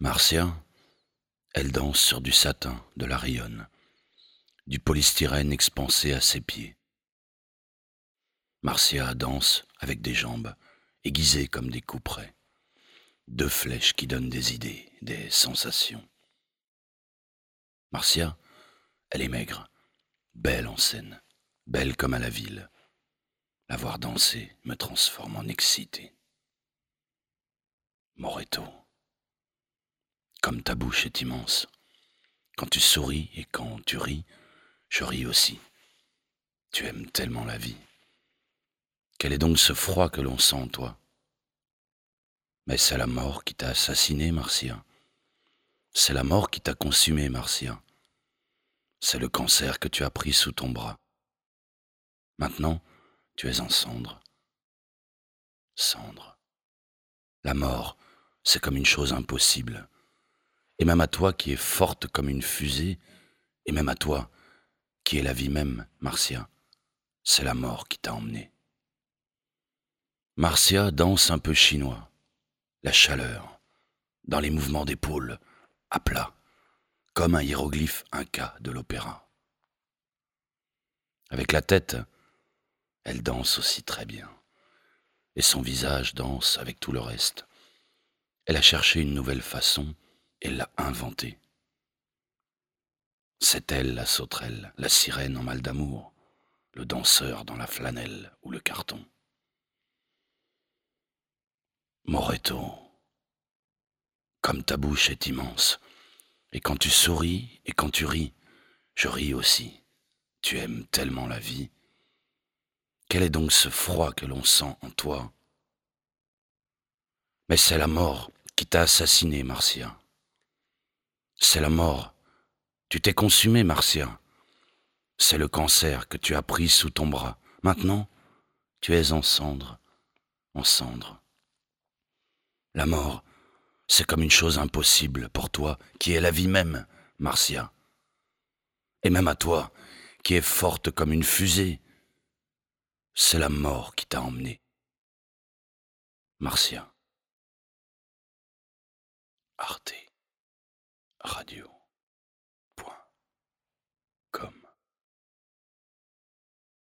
Marcia, elle danse sur du satin, de la rayonne, du polystyrène expansé à ses pieds. Marcia danse avec des jambes aiguisées comme des couperets, deux flèches qui donnent des idées, des sensations. Marcia, elle est maigre, belle en scène, belle comme à la ville. La voir danser me transforme en excité. Moreto, comme ta bouche est immense, quand tu souris et quand tu ris, je ris aussi. Tu aimes tellement la vie. Quel est donc ce froid que l'on sent en toi? Mais c'est la mort qui t'a assassiné, Marcia? C'est la mort qui t'a consumé, Marcia. C'est le cancer que tu as pris sous ton bras. Maintenant, tu es en cendre. Cendre. La mort, c'est comme une chose impossible. Et même à toi qui es forte comme une fusée, et même à toi qui es la vie même, Marcia, c'est la mort qui t'a emmené. Marcia danse un peu chinois, la chaleur, dans les mouvements d'épaule, à plat, comme un hiéroglyphe inca de l'opéra. Avec la tête, elle danse aussi très bien. Et son visage danse avec tout le reste. Elle a cherché une nouvelle façon et l'a inventée. C'est elle la sauterelle, la sirène en mal d'amour, le danseur dans la flanelle ou le carton. Moreto, comme ta bouche est immense, et quand tu souris et quand tu ris, je ris aussi. Tu aimes tellement la vie quel est donc ce froid que l'on sent en toi? Mais c'est la mort qui t'a assassiné, Marcia. C'est la mort. Tu t'es consumé, Marcia. C'est le cancer que tu as pris sous ton bras. Maintenant, tu es en cendre, en cendre. La mort, c'est comme une chose impossible pour toi, qui est la vie même, Marcia. Et même à toi, qui es forte comme une fusée, c'est la mort qui t'a emmené. Martien. Arte. Radio.